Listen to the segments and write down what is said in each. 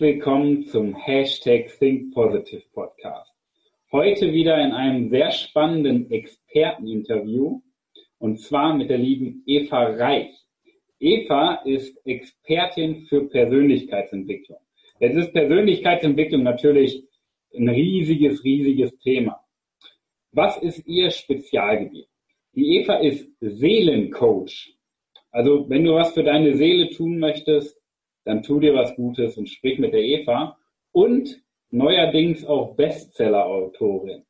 Willkommen zum Hashtag Think Positive Podcast. Heute wieder in einem sehr spannenden Experteninterview und zwar mit der lieben Eva Reich. Eva ist Expertin für Persönlichkeitsentwicklung. Jetzt ist Persönlichkeitsentwicklung natürlich ein riesiges, riesiges Thema. Was ist ihr Spezialgebiet? Die Eva ist Seelencoach. Also wenn du was für deine Seele tun möchtest, dann tu dir was Gutes und sprich mit der Eva. Und neuerdings auch Bestseller-Autorin.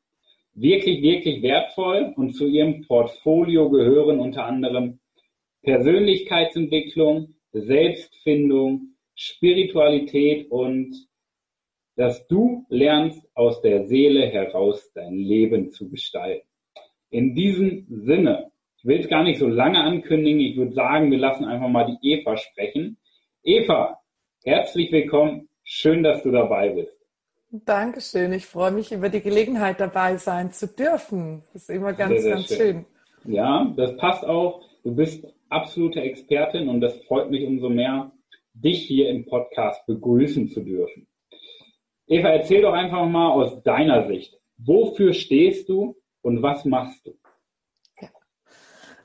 Wirklich, wirklich wertvoll und zu ihrem Portfolio gehören unter anderem Persönlichkeitsentwicklung, Selbstfindung, Spiritualität und dass du lernst, aus der Seele heraus dein Leben zu gestalten. In diesem Sinne, ich will es gar nicht so lange ankündigen, ich würde sagen, wir lassen einfach mal die Eva sprechen. Eva, herzlich willkommen, schön, dass du dabei bist. Dankeschön, ich freue mich über die Gelegenheit dabei sein zu dürfen. Das ist immer ganz, sehr, sehr ganz schön. schön. Ja, das passt auch. Du bist absolute Expertin und das freut mich umso mehr, dich hier im Podcast begrüßen zu dürfen. Eva, erzähl doch einfach mal aus deiner Sicht, wofür stehst du und was machst du?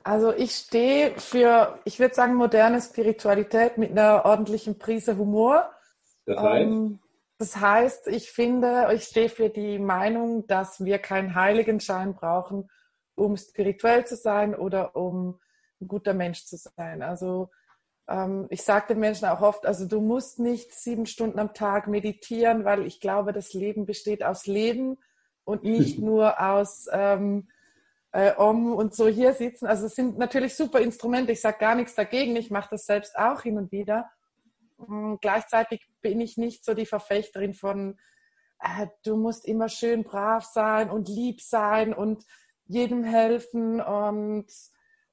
Also ich stehe für, ich würde sagen, moderne Spiritualität mit einer ordentlichen Prise Humor. Das heißt? Ähm, das heißt, ich finde, ich stehe für die Meinung, dass wir keinen Heiligenschein brauchen, um spirituell zu sein oder um ein guter Mensch zu sein. Also ähm, ich sage den Menschen auch oft, also du musst nicht sieben Stunden am Tag meditieren, weil ich glaube, das Leben besteht aus Leben und nicht nur aus ähm, äh, Om und so hier sitzen. Also es sind natürlich super Instrumente. Ich sage gar nichts dagegen. Ich mache das selbst auch hin und wieder. Und gleichzeitig bin ich nicht so die Verfechterin von, äh, du musst immer schön brav sein und lieb sein und jedem helfen und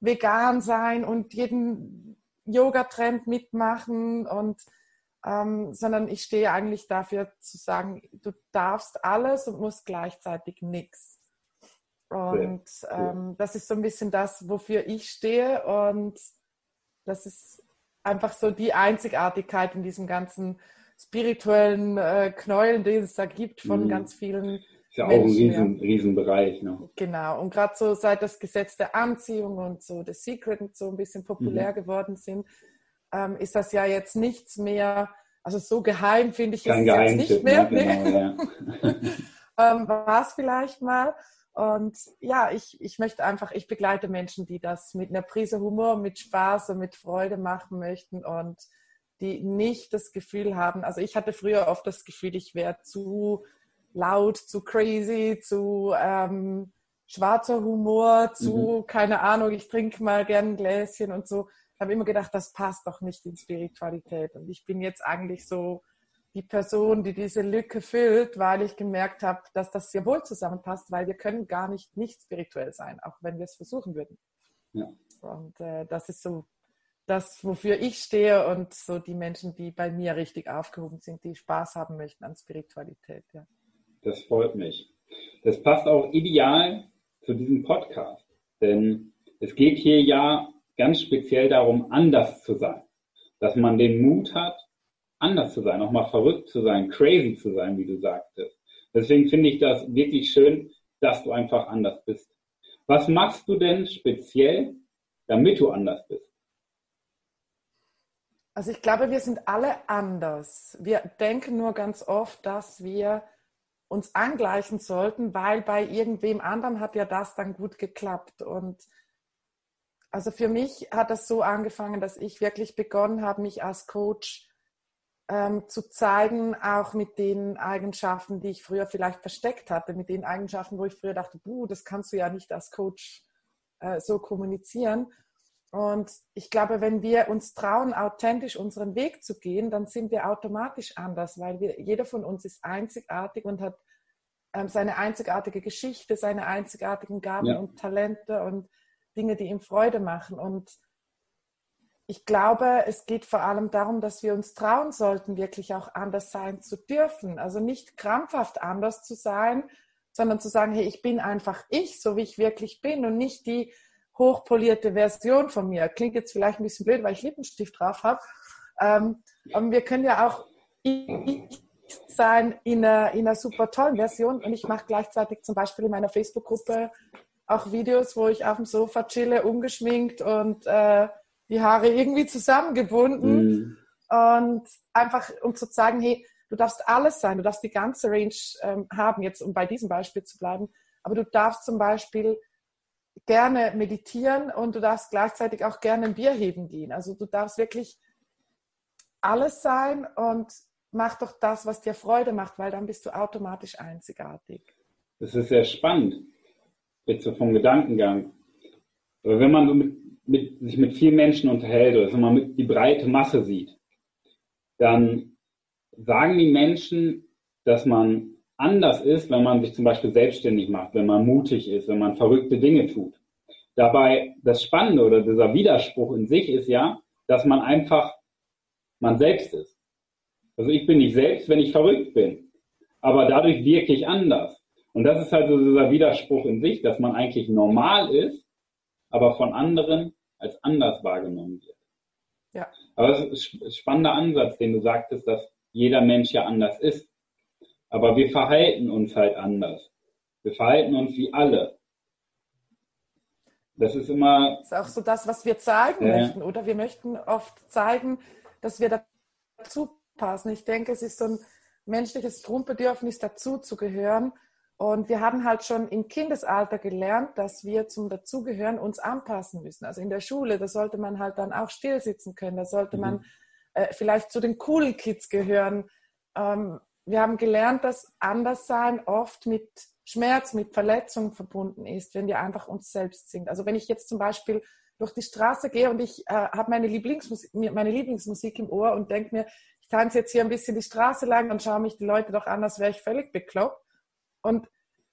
vegan sein und jeden Yoga-Trend mitmachen und ähm, sondern ich stehe eigentlich dafür zu sagen, du darfst alles und musst gleichzeitig nichts. Und ähm, das ist so ein bisschen das, wofür ich stehe. Und das ist einfach so die Einzigartigkeit in diesem ganzen spirituellen äh, Knäuel, den es da gibt von mhm. ganz vielen ist ja auch ein riesen, riesen Bereich. Ne? Genau. Und gerade so seit das Gesetz der Anziehung und so The Secret und so ein bisschen populär mhm. geworden sind, ähm, ist das ja jetzt nichts mehr, also so geheim finde ich Kein es jetzt nicht mehr. Ne? Genau, ja. ähm, War es vielleicht mal. Und ja, ich, ich möchte einfach, ich begleite Menschen, die das mit einer Prise Humor, mit Spaß und mit Freude machen möchten und die nicht das Gefühl haben, also ich hatte früher oft das Gefühl, ich wäre zu laut, zu crazy, zu ähm, schwarzer Humor, zu, mhm. keine Ahnung, ich trinke mal gern ein Gläschen und so. Ich habe immer gedacht, das passt doch nicht in Spiritualität. Und ich bin jetzt eigentlich so die Person, die diese Lücke füllt, weil ich gemerkt habe, dass das sehr wohl zusammenpasst, weil wir können gar nicht nicht spirituell sein, auch wenn wir es versuchen würden. Ja. Und äh, das ist so das, wofür ich stehe und so die Menschen, die bei mir richtig aufgehoben sind, die Spaß haben möchten an Spiritualität. Ja. Das freut mich. Das passt auch ideal zu diesem Podcast, denn es geht hier ja ganz speziell darum, anders zu sein. Dass man den Mut hat, anders zu sein, auch mal verrückt zu sein, crazy zu sein, wie du sagtest. Deswegen finde ich das wirklich schön, dass du einfach anders bist. Was machst du denn speziell, damit du anders bist? Also ich glaube, wir sind alle anders. Wir denken nur ganz oft, dass wir uns angleichen sollten, weil bei irgendwem anderen hat ja das dann gut geklappt. Und also für mich hat das so angefangen, dass ich wirklich begonnen habe, mich als Coach ähm, zu zeigen, auch mit den Eigenschaften, die ich früher vielleicht versteckt hatte, mit den Eigenschaften, wo ich früher dachte, buh, das kannst du ja nicht als Coach äh, so kommunizieren. Und ich glaube, wenn wir uns trauen, authentisch unseren Weg zu gehen, dann sind wir automatisch anders, weil wir, jeder von uns ist einzigartig und hat ähm, seine einzigartige Geschichte, seine einzigartigen Gaben ja. und Talente und Dinge, die ihm Freude machen. Und ich glaube, es geht vor allem darum, dass wir uns trauen sollten, wirklich auch anders sein zu dürfen. Also nicht krampfhaft anders zu sein, sondern zu sagen, hey, ich bin einfach ich, so wie ich wirklich bin und nicht die hochpolierte Version von mir. Klingt jetzt vielleicht ein bisschen blöd, weil ich Lippenstift drauf habe. Ähm, aber wir können ja auch ich sein in einer, in einer super tollen Version und ich mache gleichzeitig zum Beispiel in meiner Facebook-Gruppe auch Videos, wo ich auf dem Sofa chille, ungeschminkt und äh, die Haare irgendwie zusammengebunden mhm. und einfach um zu zeigen, hey, du darfst alles sein, du darfst die ganze Range ähm, haben, jetzt um bei diesem Beispiel zu bleiben, aber du darfst zum Beispiel gerne meditieren und du darfst gleichzeitig auch gerne ein Bier heben gehen. Also du darfst wirklich alles sein und mach doch das, was dir Freude macht, weil dann bist du automatisch einzigartig. Das ist sehr spannend, jetzt so vom Gedankengang. Aber wenn man so mit, mit, sich mit vielen Menschen unterhält oder wenn man die breite Masse sieht, dann sagen die Menschen, dass man anders ist, wenn man sich zum Beispiel selbstständig macht, wenn man mutig ist, wenn man verrückte Dinge tut. Dabei das Spannende oder dieser Widerspruch in sich ist ja, dass man einfach man selbst ist. Also ich bin nicht selbst, wenn ich verrückt bin. Aber dadurch wirke ich anders. Und das ist halt so dieser Widerspruch in sich, dass man eigentlich normal ist, aber von anderen als anders wahrgenommen wird. Ja. Aber das ist ein spannender Ansatz, den du sagtest, dass jeder Mensch ja anders ist. Aber wir verhalten uns halt anders. Wir verhalten uns wie alle. Das ist immer. Das ist auch so das, was wir zeigen äh, möchten, oder? Wir möchten oft zeigen, dass wir dazu passen. Ich denke, es ist so ein menschliches Grundbedürfnis, dazu zu gehören. Und wir haben halt schon im Kindesalter gelernt, dass wir zum Dazugehören uns anpassen müssen. Also in der Schule, da sollte man halt dann auch still sitzen können. Da sollte mhm. man äh, vielleicht zu den coolen Kids gehören. Ähm, wir haben gelernt, dass Anderssein oft mit Schmerz, mit Verletzung verbunden ist, wenn wir einfach uns selbst sind. Also wenn ich jetzt zum Beispiel durch die Straße gehe und ich äh, habe meine Lieblingsmusik, meine Lieblingsmusik im Ohr und denke mir, ich tanze jetzt hier ein bisschen die Straße lang und schaue mich die Leute doch an, als wäre ich völlig bekloppt. Und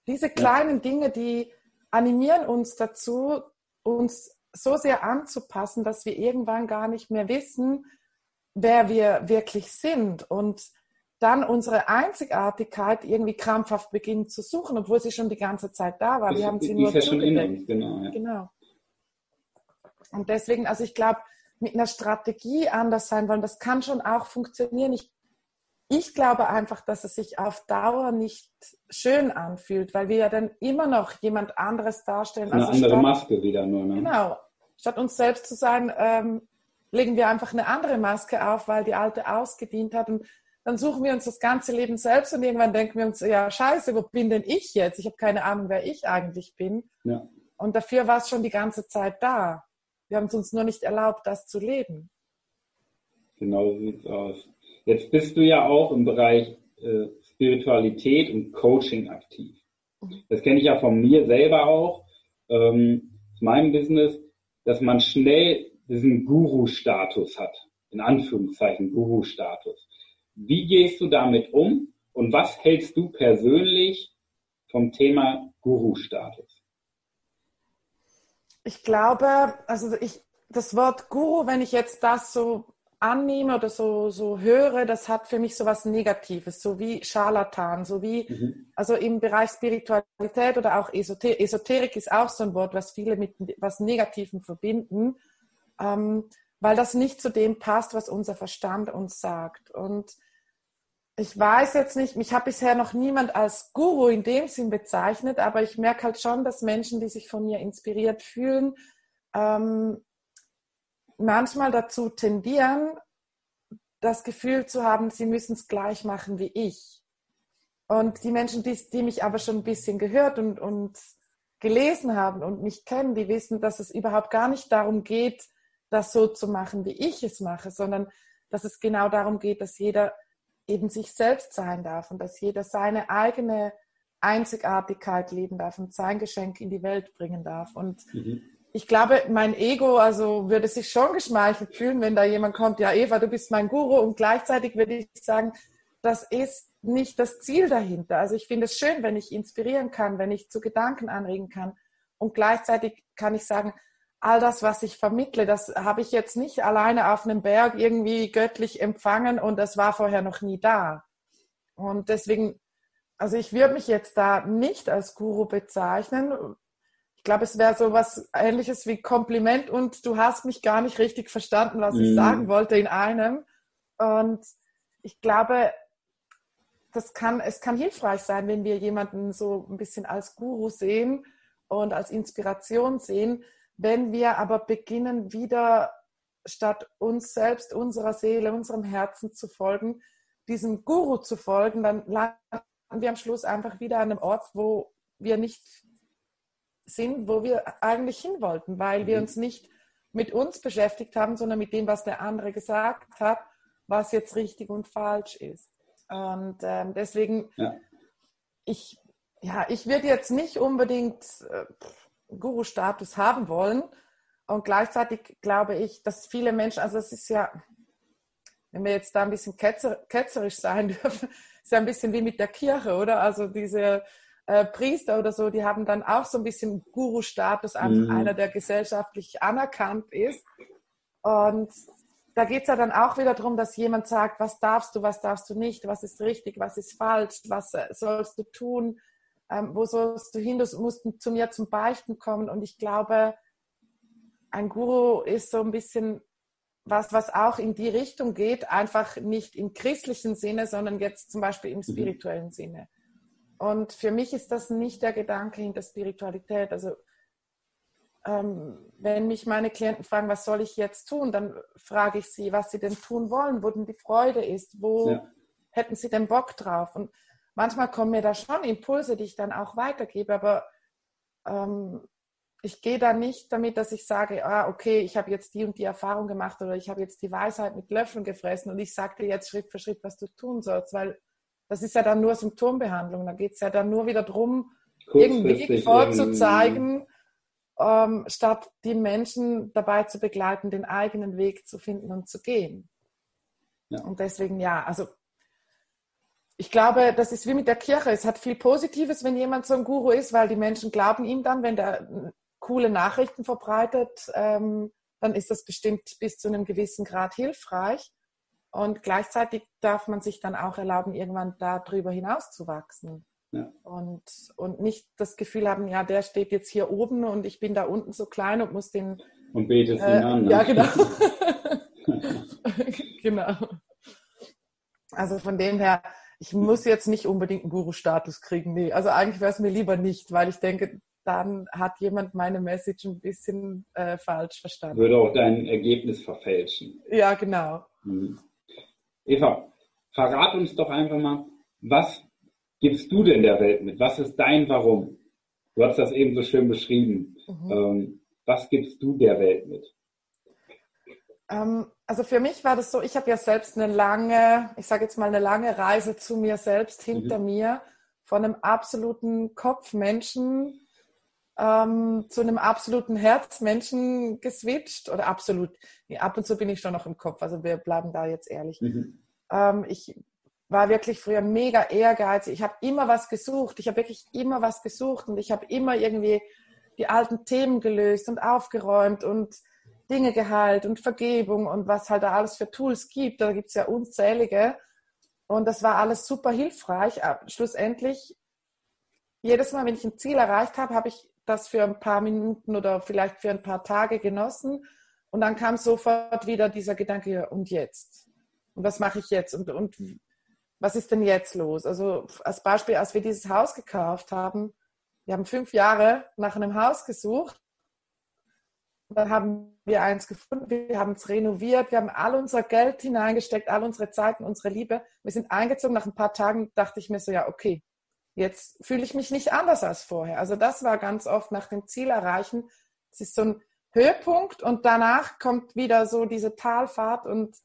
diese kleinen. Dinge, die animieren uns dazu, uns so sehr anzupassen, dass wir irgendwann gar nicht mehr wissen, wer wir wirklich sind und dann unsere Einzigartigkeit irgendwie krampfhaft beginnen zu suchen, obwohl sie schon die ganze Zeit da war. Wir haben sie nur ja schon in uns, genau. Ja. genau. Und deswegen, also ich glaube, mit einer Strategie anders sein wollen, das kann schon auch funktionieren. Ich, ich glaube einfach, dass es sich auf Dauer nicht schön anfühlt, weil wir ja dann immer noch jemand anderes darstellen. Eine also andere statt, Maske wieder nur. Ne? Genau. Statt uns selbst zu sein, ähm, legen wir einfach eine andere Maske auf, weil die alte ausgedient hat. Und dann suchen wir uns das ganze Leben selbst und irgendwann denken wir uns, ja, scheiße, wo bin denn ich jetzt? Ich habe keine Ahnung, wer ich eigentlich bin. Ja. Und dafür war es schon die ganze Zeit da. Wir haben es uns nur nicht erlaubt, das zu leben. Genau so sieht es aus. Jetzt bist du ja auch im Bereich äh, Spiritualität und Coaching aktiv. Mhm. Das kenne ich ja von mir selber auch, ähm, aus meinem Business, dass man schnell diesen Guru-Status hat. In Anführungszeichen Guru-Status. Wie gehst du damit um und was hältst du persönlich vom Thema Guru-Status? Ich glaube, also ich, das Wort Guru, wenn ich jetzt das so annehme oder so, so höre, das hat für mich so was Negatives, so wie Scharlatan, so wie, mhm. also im Bereich Spiritualität oder auch Esoter Esoterik ist auch so ein Wort, was viele mit was Negativem verbinden. Ähm, weil das nicht zu dem passt, was unser Verstand uns sagt. Und ich weiß jetzt nicht, mich hat bisher noch niemand als Guru in dem Sinn bezeichnet, aber ich merke halt schon, dass Menschen, die sich von mir inspiriert fühlen, ähm, manchmal dazu tendieren, das Gefühl zu haben, sie müssen es gleich machen wie ich. Und die Menschen, die, die mich aber schon ein bisschen gehört und, und gelesen haben und mich kennen, die wissen, dass es überhaupt gar nicht darum geht, das so zu machen, wie ich es mache, sondern dass es genau darum geht, dass jeder eben sich selbst sein darf und dass jeder seine eigene Einzigartigkeit leben darf und sein Geschenk in die Welt bringen darf. Und mhm. Ich glaube, mein Ego also würde sich schon geschmeichelt fühlen, wenn da jemand kommt, ja Eva, du bist mein Guru und gleichzeitig würde ich sagen, das ist nicht das Ziel dahinter. Also ich finde es schön, wenn ich inspirieren kann, wenn ich zu Gedanken anregen kann und gleichzeitig kann ich sagen, all das, was ich vermittle, das habe ich jetzt nicht alleine auf einem Berg irgendwie göttlich empfangen und das war vorher noch nie da. Und deswegen, also ich würde mich jetzt da nicht als Guru bezeichnen. Ich glaube, es wäre so was ähnliches wie Kompliment und du hast mich gar nicht richtig verstanden, was mhm. ich sagen wollte in einem. Und ich glaube, das kann, es kann hilfreich sein, wenn wir jemanden so ein bisschen als Guru sehen und als Inspiration sehen. Wenn wir aber beginnen, wieder statt uns selbst, unserer Seele, unserem Herzen zu folgen, diesem Guru zu folgen, dann landen wir am Schluss einfach wieder an einem Ort, wo wir nicht sind, wo wir eigentlich hin wollten, weil wir mhm. uns nicht mit uns beschäftigt haben, sondern mit dem, was der andere gesagt hat, was jetzt richtig und falsch ist. Und ähm, deswegen, ja. ich, ja, ich würde jetzt nicht unbedingt äh, Guru-Status haben wollen. Und gleichzeitig glaube ich, dass viele Menschen, also es ist ja, wenn wir jetzt da ein bisschen ketzer, ketzerisch sein dürfen, ist ja ein bisschen wie mit der Kirche, oder? Also diese äh, Priester oder so, die haben dann auch so ein bisschen Guru-Status, einfach mhm. einer, der gesellschaftlich anerkannt ist. Und da geht es ja dann auch wieder darum, dass jemand sagt, was darfst du, was darfst du nicht, was ist richtig, was ist falsch, was äh, sollst du tun, ähm, wo sollst du hin, du musst zu mir zum Beichten kommen. Und ich glaube, ein Guru ist so ein bisschen was, was auch in die Richtung geht, einfach nicht im christlichen Sinne, sondern jetzt zum Beispiel im mhm. spirituellen. Sinne. Und für mich ist das nicht der Gedanke hinter Spiritualität. Also ähm, wenn mich meine Klienten fragen, was soll ich jetzt tun, dann frage ich sie, was sie denn tun wollen, wo denn die Freude ist, wo ja. hätten sie denn Bock drauf. Und manchmal kommen mir da schon Impulse, die ich dann auch weitergebe, aber ähm, ich gehe da nicht damit, dass ich sage, ah, okay, ich habe jetzt die und die Erfahrung gemacht oder ich habe jetzt die Weisheit mit Löffeln gefressen und ich sage dir jetzt Schritt für Schritt, was du tun sollst, weil das ist ja dann nur Symptombehandlung. Da geht es ja dann nur wieder darum, irgendwie vorzuzeigen, ähm, statt die Menschen dabei zu begleiten, den eigenen Weg zu finden und zu gehen. Ja. Und deswegen ja, also ich glaube, das ist wie mit der Kirche. Es hat viel Positives, wenn jemand so ein Guru ist, weil die Menschen glauben ihm dann, wenn der coole Nachrichten verbreitet, ähm, dann ist das bestimmt bis zu einem gewissen Grad hilfreich. Und gleichzeitig darf man sich dann auch erlauben, irgendwann darüber hinaus zu wachsen. Ja. Und, und nicht das Gefühl haben, ja, der steht jetzt hier oben und ich bin da unten so klein und muss den. Und betest äh, ihn an. Ne? Ja, genau. genau. Also von dem her, ich muss jetzt nicht unbedingt einen Guru-Status kriegen. Nee, also eigentlich wäre es mir lieber nicht, weil ich denke, dann hat jemand meine Message ein bisschen äh, falsch verstanden. Würde auch dein Ergebnis verfälschen. Ja, genau. Mhm. Eva, verrat uns doch einfach mal, was gibst du denn der Welt mit? Was ist dein Warum? Du hast das eben so schön beschrieben. Mhm. Ähm, was gibst du der Welt mit? Ähm, also für mich war das so, ich habe ja selbst eine lange, ich sage jetzt mal eine lange Reise zu mir selbst hinter mhm. mir, von einem absoluten Kopfmenschen ähm, zu einem absoluten Herzmenschen geswitcht oder absolut. Nee, ab und zu bin ich schon noch im Kopf, also wir bleiben da jetzt ehrlich. Mhm. Ähm, ich war wirklich früher mega ehrgeizig. Ich habe immer was gesucht. Ich habe wirklich immer was gesucht und ich habe immer irgendwie die alten Themen gelöst und aufgeräumt und Dinge geheilt und Vergebung und was halt da alles für Tools gibt. Da gibt es ja unzählige. Und das war alles super hilfreich. Aber schlussendlich, jedes Mal, wenn ich ein Ziel erreicht habe, habe ich das für ein paar Minuten oder vielleicht für ein paar Tage genossen. Und dann kam sofort wieder dieser Gedanke, und jetzt? Und was mache ich jetzt? Und, und was ist denn jetzt los? Also als Beispiel, als wir dieses Haus gekauft haben, wir haben fünf Jahre nach einem Haus gesucht. Dann haben wir eins gefunden, wir haben es renoviert, wir haben all unser Geld hineingesteckt, all unsere Zeiten, unsere Liebe. Wir sind eingezogen. Nach ein paar Tagen dachte ich mir so, ja, okay, jetzt fühle ich mich nicht anders als vorher. Also das war ganz oft nach dem Ziel erreichen. Es ist so ein Höhepunkt und danach kommt wieder so diese Talfahrt und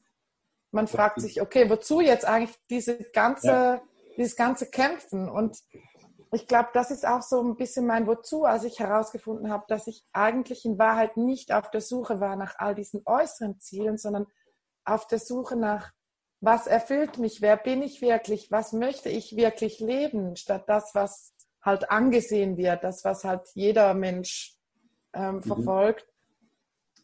man fragt sich, okay, wozu jetzt eigentlich diese ganze, ja. dieses ganze Kämpfen? Und ich glaube, das ist auch so ein bisschen mein Wozu, als ich herausgefunden habe, dass ich eigentlich in Wahrheit nicht auf der Suche war nach all diesen äußeren Zielen, sondern auf der Suche nach, was erfüllt mich, wer bin ich wirklich, was möchte ich wirklich leben, statt das, was halt angesehen wird, das, was halt jeder Mensch ähm, mhm. verfolgt.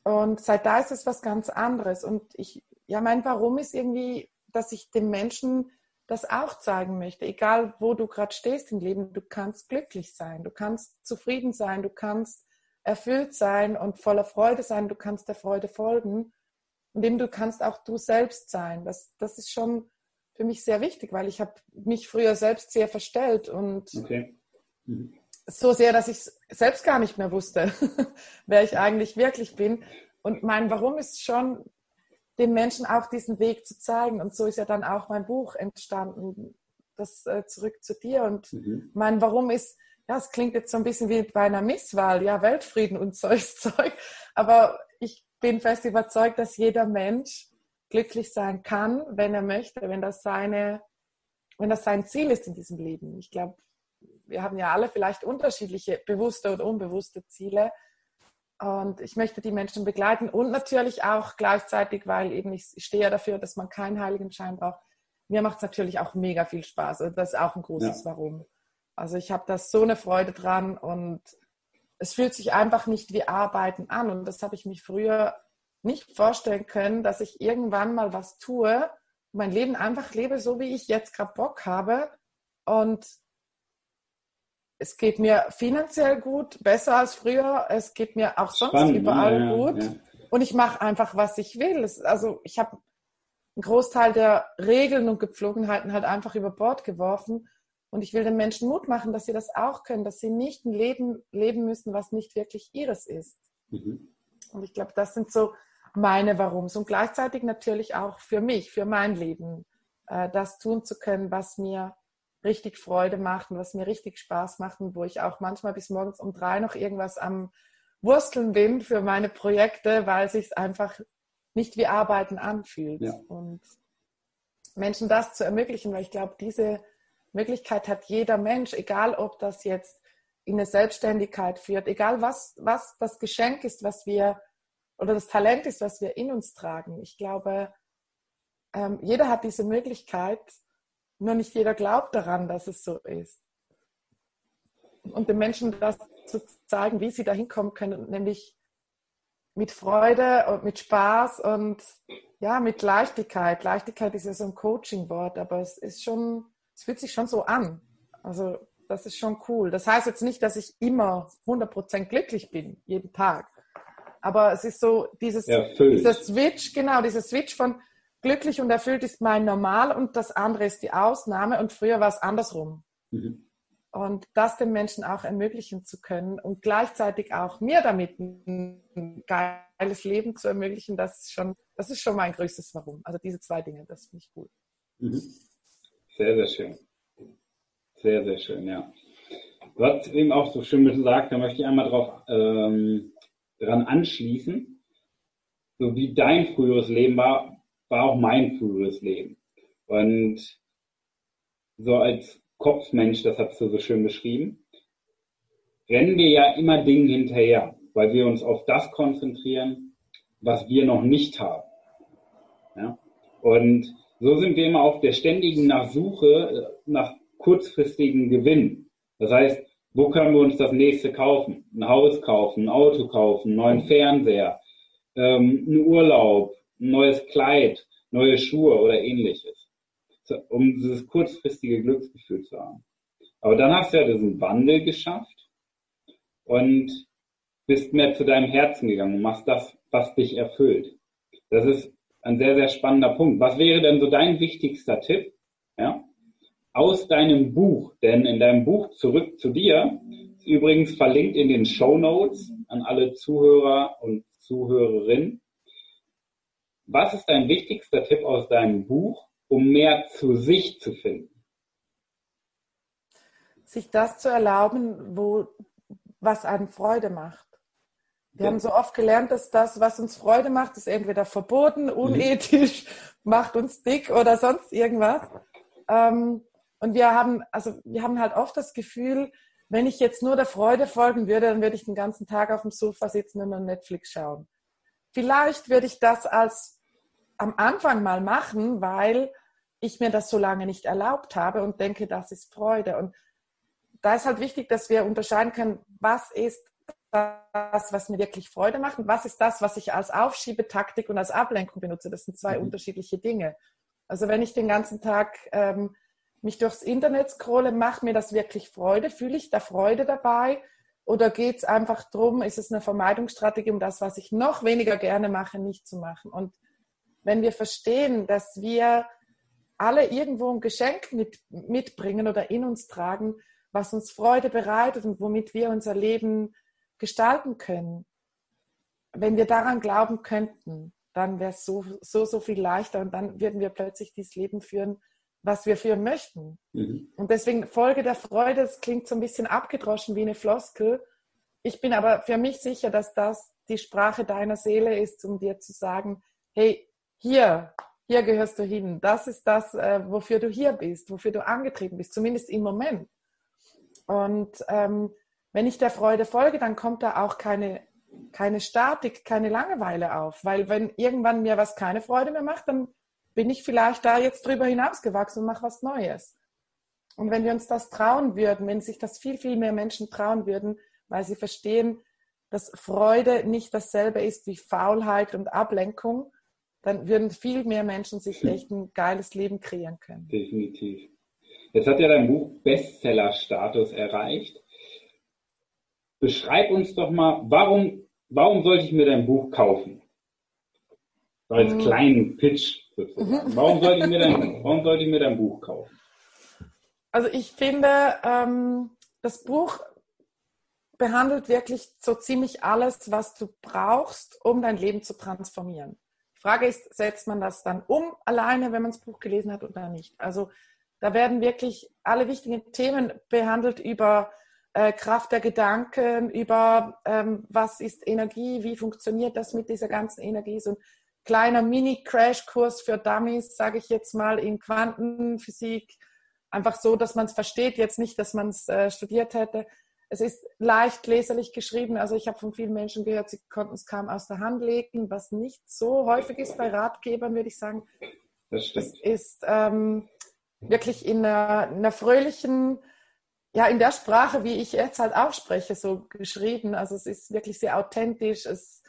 Und seit da ist es was ganz anderes. Und ich ja, mein Warum ist irgendwie, dass ich den Menschen das auch zeigen möchte. Egal, wo du gerade stehst im Leben, du kannst glücklich sein, du kannst zufrieden sein, du kannst erfüllt sein und voller Freude sein, du kannst der Freude folgen. Und eben du kannst auch du selbst sein. Das, das ist schon für mich sehr wichtig, weil ich habe mich früher selbst sehr verstellt und okay. mhm. so sehr, dass ich selbst gar nicht mehr wusste, wer ich eigentlich wirklich bin. Und mein Warum ist schon, den Menschen auch diesen Weg zu zeigen. Und so ist ja dann auch mein Buch entstanden, das äh, zurück zu dir. Und mhm. mein Warum ist, ja, es klingt jetzt so ein bisschen wie bei einer Misswahl, ja, Weltfrieden und solches Zeug. Aber bin fest überzeugt, dass jeder Mensch glücklich sein kann, wenn er möchte, wenn das seine, wenn das sein Ziel ist in diesem Leben. Ich glaube, wir haben ja alle vielleicht unterschiedliche bewusste und unbewusste Ziele. Und ich möchte die Menschen begleiten und natürlich auch gleichzeitig, weil eben ich stehe ja dafür, dass man keinen Heiligenschein braucht. Mir macht es natürlich auch mega viel Spaß. Also das ist auch ein großes ja. Warum. Also ich habe da so eine Freude dran und es fühlt sich einfach nicht wie Arbeiten an. Und das habe ich mich früher nicht vorstellen können, dass ich irgendwann mal was tue, mein Leben einfach lebe, so wie ich jetzt gerade Bock habe. Und es geht mir finanziell gut, besser als früher. Es geht mir auch sonst Spannend, überall ja, gut. Ja. Und ich mache einfach, was ich will. Es, also ich habe einen Großteil der Regeln und Gepflogenheiten halt einfach über Bord geworfen. Und ich will den Menschen Mut machen, dass sie das auch können, dass sie nicht ein Leben leben müssen, was nicht wirklich ihres ist. Mhm. Und ich glaube, das sind so meine Warums und gleichzeitig natürlich auch für mich, für mein Leben, äh, das tun zu können, was mir richtig Freude macht und was mir richtig Spaß macht und wo ich auch manchmal bis morgens um drei noch irgendwas am Wursteln bin für meine Projekte, weil sich es einfach nicht wie Arbeiten anfühlt. Ja. Und Menschen das zu ermöglichen, weil ich glaube, diese Möglichkeit hat jeder Mensch, egal ob das jetzt in eine Selbstständigkeit führt, egal was, was das Geschenk ist, was wir oder das Talent ist, was wir in uns tragen. Ich glaube, ähm, jeder hat diese Möglichkeit, nur nicht jeder glaubt daran, dass es so ist. Und den Menschen das zu zeigen, wie sie da hinkommen können, nämlich mit Freude und mit Spaß und ja, mit Leichtigkeit. Leichtigkeit ist ja so ein Coaching-Wort, aber es ist schon, es fühlt sich schon so an. Also das ist schon cool. Das heißt jetzt nicht, dass ich immer 100% glücklich bin, jeden Tag. Aber es ist so dieses, dieser Switch, genau, dieser Switch von glücklich und erfüllt ist mein Normal und das andere ist die Ausnahme und früher war es andersrum. Mhm. Und das den Menschen auch ermöglichen zu können und gleichzeitig auch mir damit ein geiles Leben zu ermöglichen, das ist schon, das ist schon mein größtes Warum. Also diese zwei Dinge, das finde ich gut. Mhm. Sehr, sehr schön. Sehr, sehr schön, ja. Du hast eben auch so schön gesagt, da möchte ich einmal drauf ähm, daran anschließen. So wie dein früheres Leben war, war auch mein früheres Leben. Und so als Kopfmensch, das hast du so schön beschrieben, rennen wir ja immer Dingen hinterher, weil wir uns auf das konzentrieren, was wir noch nicht haben. Ja? Und so sind wir immer auf der ständigen Nachsuche nach kurzfristigen Gewinn. Das heißt, wo können wir uns das nächste kaufen? Ein Haus kaufen, ein Auto kaufen, einen neuen Fernseher, ähm, einen Urlaub, ein neues Kleid, neue Schuhe oder ähnliches. Um dieses kurzfristige Glücksgefühl zu haben. Aber dann hast du ja diesen Wandel geschafft und bist mehr zu deinem Herzen gegangen und machst das, was dich erfüllt. Das ist ein sehr, sehr spannender Punkt. Was wäre denn so dein wichtigster Tipp? Ja? aus deinem Buch, denn in deinem Buch Zurück zu dir ist übrigens verlinkt in den Show Notes an alle Zuhörer und Zuhörerinnen. Was ist dein wichtigster Tipp aus deinem Buch, um mehr zu sich zu finden? Sich das zu erlauben, wo, was einem Freude macht. Wir ja. haben so oft gelernt, dass das, was uns Freude macht, ist entweder verboten, mhm. unethisch, mhm. macht uns dick oder sonst irgendwas. Ähm, und wir haben, also wir haben halt oft das Gefühl, wenn ich jetzt nur der Freude folgen würde, dann würde ich den ganzen Tag auf dem Sofa sitzen und dann Netflix schauen. Vielleicht würde ich das als am Anfang mal machen, weil ich mir das so lange nicht erlaubt habe und denke, das ist Freude. Und da ist halt wichtig, dass wir unterscheiden können, was ist das, was mir wirklich Freude macht und was ist das, was ich als Aufschiebetaktik und als Ablenkung benutze. Das sind zwei mhm. unterschiedliche Dinge. Also wenn ich den ganzen Tag ähm, mich durchs Internet scrolle, macht mir das wirklich Freude? Fühle ich da Freude dabei? Oder geht es einfach darum, ist es eine Vermeidungsstrategie, um das, was ich noch weniger gerne mache, nicht zu machen? Und wenn wir verstehen, dass wir alle irgendwo ein Geschenk mit, mitbringen oder in uns tragen, was uns Freude bereitet und womit wir unser Leben gestalten können. Wenn wir daran glauben könnten, dann wäre es so, so, so viel leichter und dann würden wir plötzlich dieses Leben führen, was wir führen möchten. Mhm. Und deswegen Folge der Freude, das klingt so ein bisschen abgedroschen wie eine Floskel. Ich bin aber für mich sicher, dass das die Sprache deiner Seele ist, um dir zu sagen, hey, hier, hier gehörst du hin. Das ist das, äh, wofür du hier bist, wofür du angetreten bist, zumindest im Moment. Und ähm, wenn ich der Freude folge, dann kommt da auch keine, keine Statik, keine Langeweile auf. Weil wenn irgendwann mir was keine Freude mehr macht, dann bin ich vielleicht da jetzt drüber hinausgewachsen und mache was Neues. Und wenn wir uns das trauen würden, wenn sich das viel, viel mehr Menschen trauen würden, weil sie verstehen, dass Freude nicht dasselbe ist wie Faulheit und Ablenkung, dann würden viel mehr Menschen sich echt ein geiles Leben kreieren können. Definitiv. Jetzt hat ja dein Buch Bestseller-Status erreicht. Beschreib uns doch mal, warum, warum sollte ich mir dein Buch kaufen? So als mhm. kleinen Pitch sozusagen. Mhm. Warum sollte ich mir dein, warum sollte ich mir dein Buch kaufen? Also ich finde, ähm, das Buch behandelt wirklich so ziemlich alles, was du brauchst, um dein Leben zu transformieren. Die Frage ist, setzt man das dann um alleine, wenn man das Buch gelesen hat oder nicht? Also da werden wirklich alle wichtigen Themen behandelt über Kraft der Gedanken, über ähm, was ist Energie, wie funktioniert das mit dieser ganzen Energie. So ein kleiner Mini-Crash-Kurs für Dummies, sage ich jetzt mal, in Quantenphysik. Einfach so, dass man es versteht, jetzt nicht, dass man es äh, studiert hätte. Es ist leicht leserlich geschrieben. Also ich habe von vielen Menschen gehört, sie konnten es kaum aus der Hand legen, was nicht so häufig ist bei Ratgebern, würde ich sagen. Das stimmt. Es ist ähm, wirklich in einer, in einer fröhlichen, ja, in der Sprache, wie ich jetzt halt auch spreche, so geschrieben. Also es ist wirklich sehr authentisch, es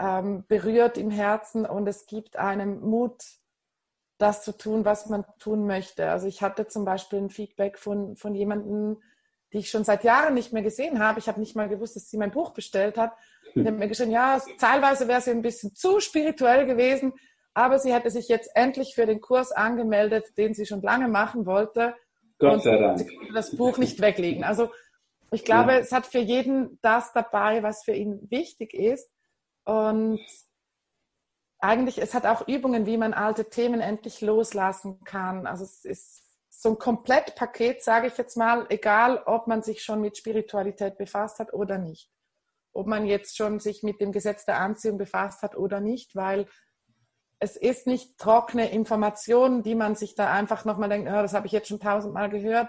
ähm, berührt im Herzen und es gibt einem Mut, das zu tun, was man tun möchte. Also ich hatte zum Beispiel ein Feedback von, von jemandem, die ich schon seit Jahren nicht mehr gesehen habe. Ich habe nicht mal gewusst, dass sie mein Buch bestellt hat. Und hat mir geschrieben, ja, teilweise wäre sie ein bisschen zu spirituell gewesen, aber sie hätte sich jetzt endlich für den Kurs angemeldet, den sie schon lange machen wollte. Gott sei Dank. Das Buch nicht weglegen. Also ich glaube, ja. es hat für jeden das dabei, was für ihn wichtig ist. Und eigentlich, es hat auch Übungen, wie man alte Themen endlich loslassen kann. Also es ist so ein Komplettpaket, sage ich jetzt mal, egal ob man sich schon mit Spiritualität befasst hat oder nicht. Ob man jetzt schon sich mit dem Gesetz der Anziehung befasst hat oder nicht, weil es ist nicht trockene Information, die man sich da einfach nochmal denkt, oh, das habe ich jetzt schon tausendmal gehört.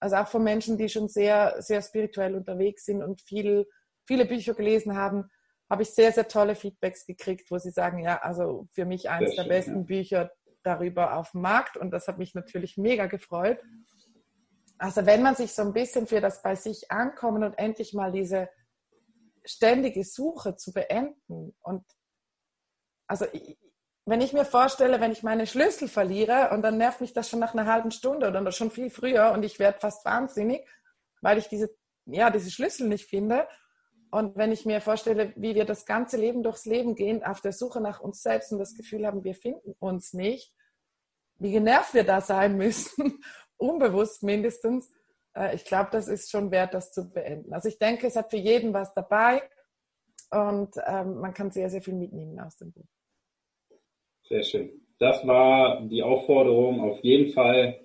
Also auch von Menschen, die schon sehr, sehr spirituell unterwegs sind und viel, viele Bücher gelesen haben, habe ich sehr, sehr tolle Feedbacks gekriegt, wo sie sagen, ja, also für mich eines sehr der schön, besten ja. Bücher darüber auf dem Markt und das hat mich natürlich mega gefreut. Also wenn man sich so ein bisschen für das bei sich ankommen und endlich mal diese ständige Suche zu beenden und also wenn ich mir vorstelle, wenn ich meine Schlüssel verliere und dann nervt mich das schon nach einer halben Stunde oder schon viel früher und ich werde fast wahnsinnig, weil ich diese, ja, diese Schlüssel nicht finde. Und wenn ich mir vorstelle, wie wir das ganze Leben durchs Leben gehen, auf der Suche nach uns selbst und das Gefühl haben, wir finden uns nicht, wie genervt wir da sein müssen, unbewusst mindestens, äh, ich glaube, das ist schon wert, das zu beenden. Also ich denke, es hat für jeden was dabei und ähm, man kann sehr, sehr viel mitnehmen aus dem Buch. Sehr schön. Das war die Aufforderung, auf jeden Fall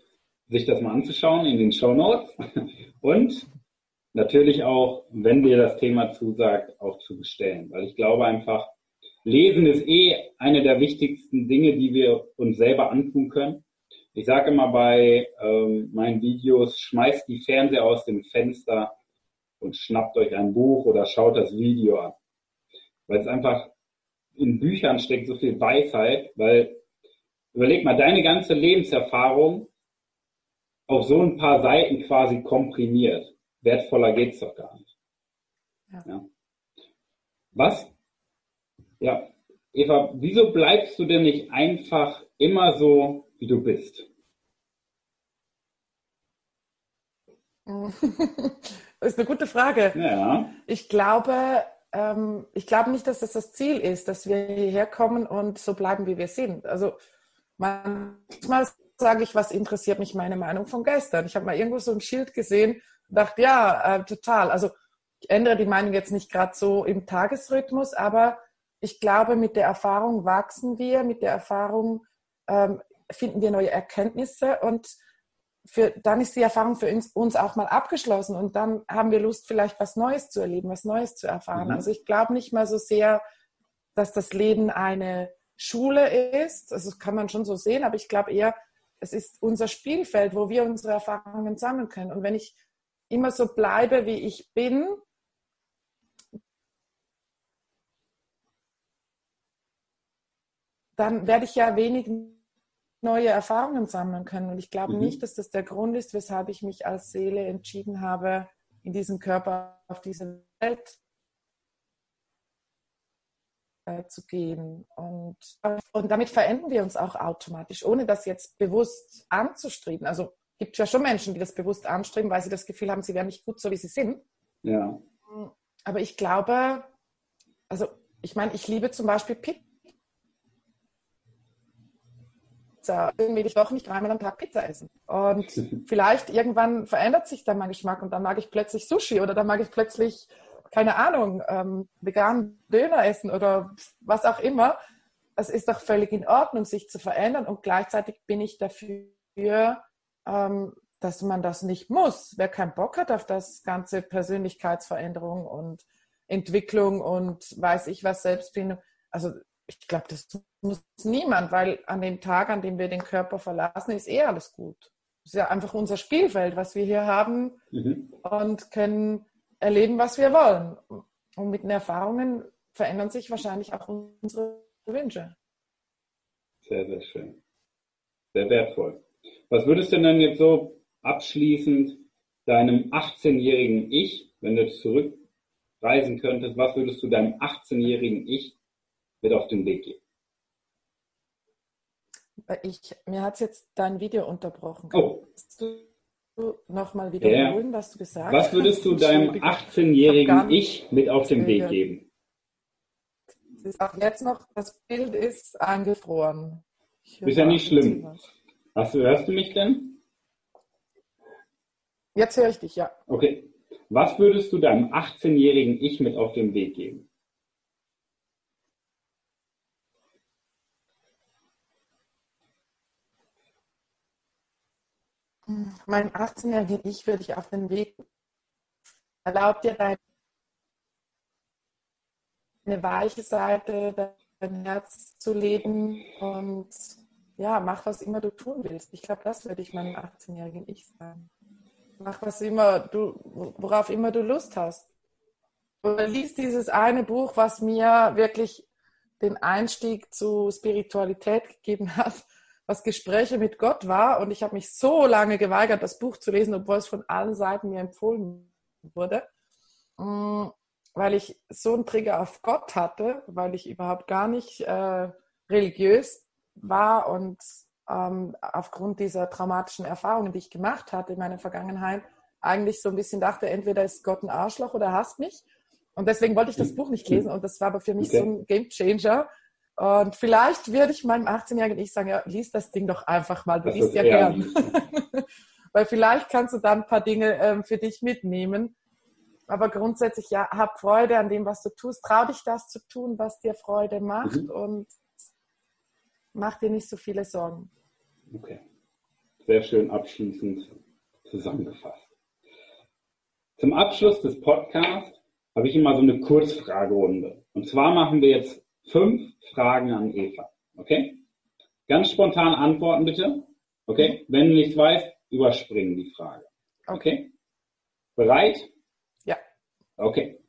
sich das mal anzuschauen in den Show Notes und natürlich auch, wenn dir das Thema zusagt, auch zu bestellen. Weil ich glaube einfach, Lesen ist eh eine der wichtigsten Dinge, die wir uns selber antun können. Ich sage immer bei ähm, meinen Videos, schmeißt die Fernseher aus dem Fenster und schnappt euch ein Buch oder schaut das Video an. Weil es einfach in Büchern steckt so viel Weisheit, weil überleg mal, deine ganze Lebenserfahrung auf so ein paar Seiten quasi komprimiert. Wertvoller geht's doch gar nicht. Ja. ja. Was? Ja, Eva, wieso bleibst du denn nicht einfach immer so, wie du bist? Das ist eine gute Frage. Ja. Ich glaube, ähm, ich glaube nicht, dass das das Ziel ist, dass wir hierher kommen und so bleiben, wie wir sind. Also manchmal sage ich, was interessiert mich meine Meinung von gestern? Ich habe mal irgendwo so ein Schild gesehen und dachte, ja, äh, total. Also ich ändere die Meinung jetzt nicht gerade so im Tagesrhythmus, aber ich glaube, mit der Erfahrung wachsen wir, mit der Erfahrung ähm, finden wir neue Erkenntnisse und für, dann ist die Erfahrung für uns, uns, auch mal abgeschlossen und dann haben wir Lust, vielleicht was Neues zu erleben, was Neues zu erfahren. Mhm. Also ich glaube nicht mal so sehr, dass das Leben eine Schule ist. Also das kann man schon so sehen, aber ich glaube eher, es ist unser Spielfeld, wo wir unsere Erfahrungen sammeln können. Und wenn ich immer so bleibe, wie ich bin, dann werde ich ja wenig neue Erfahrungen sammeln können. Und ich glaube mhm. nicht, dass das der Grund ist, weshalb ich mich als Seele entschieden habe, in diesem Körper auf diese Welt äh, zu gehen. Und, und damit verändern wir uns auch automatisch, ohne das jetzt bewusst anzustreben. Also gibt es ja schon Menschen, die das bewusst anstreben, weil sie das Gefühl haben, sie wären nicht gut so, wie sie sind. Ja. Aber ich glaube, also ich meine, ich liebe zum Beispiel Pizza. Irgendwie will ich doch nicht dreimal am Tag Pizza essen. Und vielleicht irgendwann verändert sich dann mein Geschmack und dann mag ich plötzlich Sushi oder dann mag ich plötzlich keine Ahnung, ähm, veganen Döner essen oder was auch immer. Es ist doch völlig in Ordnung, sich zu verändern und gleichzeitig bin ich dafür, ähm, dass man das nicht muss. Wer keinen Bock hat auf das ganze Persönlichkeitsveränderung und Entwicklung und weiß ich was, Selbstfindung, also ich glaube, das muss niemand, weil an dem Tag, an dem wir den Körper verlassen, ist eh alles gut. Das ist ja einfach unser Spielfeld, was wir hier haben mhm. und können erleben, was wir wollen. Und mit den Erfahrungen verändern sich wahrscheinlich auch unsere Wünsche. Sehr, sehr schön. Sehr wertvoll. Was würdest du denn jetzt so abschließend deinem 18-jährigen Ich, wenn du zurückreisen könntest, was würdest du deinem 18-jährigen Ich mit auf den Weg geben? Ich, mir hat jetzt dein Video unterbrochen. Oh. Kannst du nochmal wiederholen, ja. was du gesagt hast? Was würdest du deinem 18-jährigen Ich mit auf den Weg geben? Ist auch jetzt noch, das Bild ist eingefroren. Ist ja nicht schlimm. Hast du, hörst du mich denn? Jetzt höre ich dich, ja. Okay. Was würdest du deinem 18-jährigen Ich mit auf den Weg geben? Mein 18-jährigen Ich würde ich auf den Weg. Erlaub dir deine weiche Seite, dein Herz zu leben und ja, mach was immer du tun willst. Ich glaube, das würde ich meinem 18-jährigen Ich sagen. Mach was immer du, worauf immer du Lust hast. Oder lies dieses eine Buch, was mir wirklich den Einstieg zu Spiritualität gegeben hat was Gespräche mit Gott war. Und ich habe mich so lange geweigert, das Buch zu lesen, obwohl es von allen Seiten mir empfohlen wurde, mm, weil ich so einen Trigger auf Gott hatte, weil ich überhaupt gar nicht äh, religiös war und ähm, aufgrund dieser traumatischen Erfahrungen, die ich gemacht hatte in meiner Vergangenheit, eigentlich so ein bisschen dachte, entweder ist Gott ein Arschloch oder hasst mich. Und deswegen wollte ich das Buch nicht lesen. Und das war aber für mich okay. so ein Game Changer, und vielleicht würde ich meinem 18-jährigen Ich sagen, ja, lies das Ding doch einfach mal, du das liest ja gern. Weil vielleicht kannst du dann ein paar Dinge ähm, für dich mitnehmen. Aber grundsätzlich, ja, hab Freude an dem, was du tust. Trau dich das zu tun, was dir Freude macht mhm. und mach dir nicht so viele Sorgen. Okay. Sehr schön abschließend zusammengefasst. Zum Abschluss des Podcasts habe ich immer so eine Kurzfragerunde. Und zwar machen wir jetzt fünf Fragen an Eva. Okay? Ganz spontan antworten bitte. Okay? Wenn du nichts weißt, überspringen die Frage. Okay? Bereit? Ja. Okay.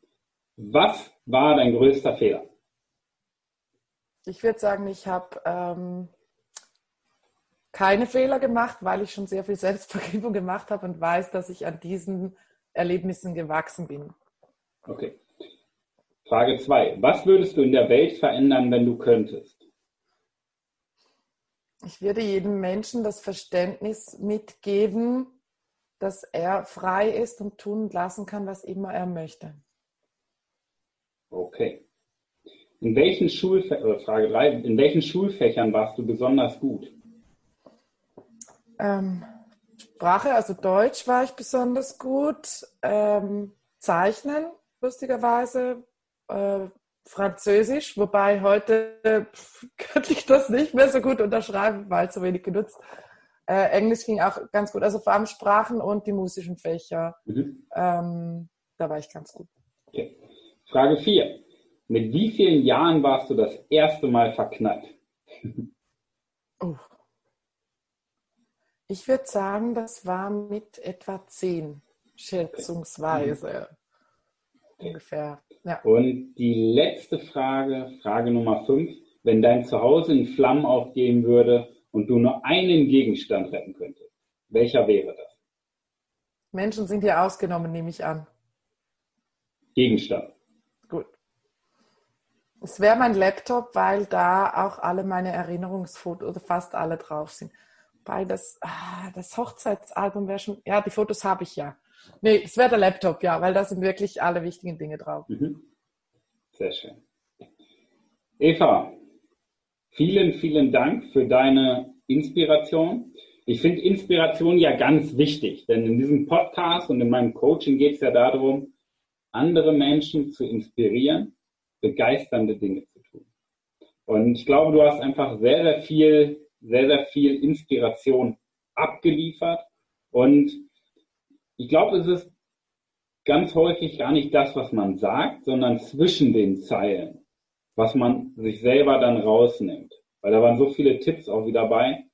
Was war dein größter Fehler? Ich würde sagen, ich habe ähm, keine Fehler gemacht, weil ich schon sehr viel Selbstvergebung gemacht habe und weiß, dass ich an diesen Erlebnissen gewachsen bin. Okay. Frage 2. Was würdest du in der Welt verändern, wenn du könntest? Ich würde jedem Menschen das Verständnis mitgeben, dass er frei ist und tun lassen kann, was immer er möchte. Okay. In welchen, Schulfä äh, Frage 3, in welchen Schulfächern warst du besonders gut? Ähm, Sprache, also Deutsch war ich besonders gut. Ähm, Zeichnen, lustigerweise. Äh, Französisch, wobei heute äh, könnte ich das nicht mehr so gut unterschreiben, weil zu wenig genutzt. Äh, Englisch ging auch ganz gut, also vor allem Sprachen und die musischen Fächer. Mhm. Ähm, da war ich ganz gut. Okay. Frage 4. Mit wie vielen Jahren warst du das erste Mal verknallt? oh. Ich würde sagen, das war mit etwa zehn, schätzungsweise. Okay. Ungefähr. Ja. Und die letzte Frage, Frage Nummer 5. Wenn dein Zuhause in Flammen aufgehen würde und du nur einen Gegenstand retten könntest, welcher wäre das? Menschen sind hier ausgenommen, nehme ich an. Gegenstand. Gut. Es wäre mein Laptop, weil da auch alle meine Erinnerungsfotos oder fast alle drauf sind. Weil das, ah, das Hochzeitsalbum wäre schon, ja, die Fotos habe ich ja. Nee, es wäre der Laptop, ja, weil da sind wirklich alle wichtigen Dinge drauf. Mhm. Sehr schön. Eva, vielen, vielen Dank für deine Inspiration. Ich finde Inspiration ja ganz wichtig, denn in diesem Podcast und in meinem Coaching geht es ja darum, andere Menschen zu inspirieren, begeisternde Dinge zu tun. Und ich glaube, du hast einfach sehr, sehr viel, sehr, sehr viel Inspiration abgeliefert. Und ich glaube, es ist ganz häufig gar nicht das, was man sagt, sondern zwischen den Zeilen, was man sich selber dann rausnimmt. Weil da waren so viele Tipps auch wieder dabei,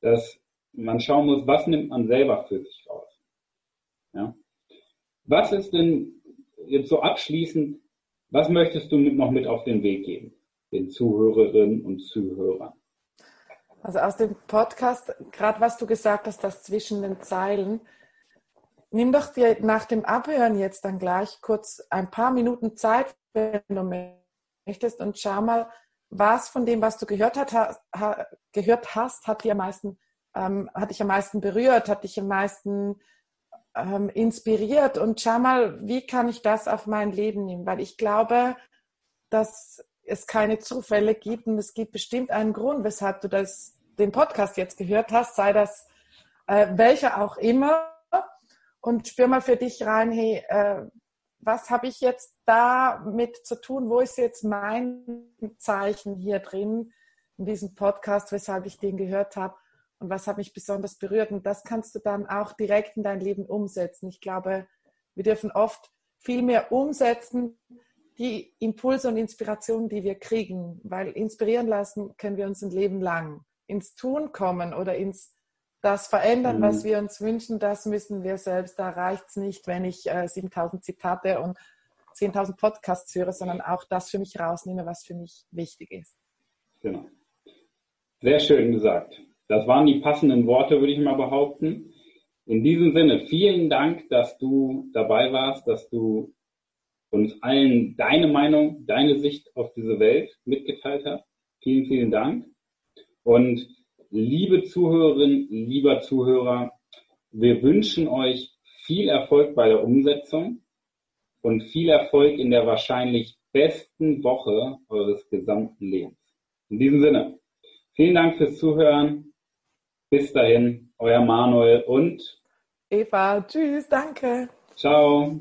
dass man schauen muss, was nimmt man selber für sich raus. Ja? Was ist denn jetzt so abschließend, was möchtest du noch mit auf den Weg geben, den Zuhörerinnen und Zuhörern? Also aus dem Podcast, gerade was du gesagt hast, das zwischen den Zeilen, nimm doch dir nach dem Abhören jetzt dann gleich kurz ein paar Minuten Zeit, wenn du möchtest, und schau mal, was von dem, was du gehört, hat, ha, gehört hast, hat, dir am meisten, ähm, hat dich am meisten berührt, hat dich am meisten ähm, inspiriert. Und schau mal, wie kann ich das auf mein Leben nehmen, weil ich glaube, dass es keine Zufälle gibt und es gibt bestimmt einen Grund, weshalb du das, den Podcast jetzt gehört hast, sei das äh, welcher auch immer und spür mal für dich rein, hey, äh, was habe ich jetzt damit zu tun? Wo ist jetzt mein Zeichen hier drin in diesem Podcast, weshalb ich den gehört habe? und was hat mich besonders berührt. Und das kannst du dann auch direkt in dein Leben umsetzen. Ich glaube, wir dürfen oft viel mehr umsetzen, die Impulse und Inspirationen, die wir kriegen, weil inspirieren lassen können wir uns ein Leben lang. Ins Tun kommen oder ins das verändern, mhm. was wir uns wünschen, das müssen wir selbst. Da reicht es nicht, wenn ich äh, 7000 Zitate und 10.000 Podcasts höre, sondern auch das für mich rausnehme, was für mich wichtig ist. Genau. Sehr schön gesagt. Das waren die passenden Worte, würde ich mal behaupten. In diesem Sinne, vielen Dank, dass du dabei warst, dass du uns allen deine Meinung, deine Sicht auf diese Welt mitgeteilt hast. Vielen, vielen Dank. Und liebe Zuhörerinnen, lieber Zuhörer, wir wünschen euch viel Erfolg bei der Umsetzung und viel Erfolg in der wahrscheinlich besten Woche eures gesamten Lebens. In diesem Sinne, vielen Dank fürs Zuhören. Bis dahin, euer Manuel und Eva. Tschüss, danke. Ciao.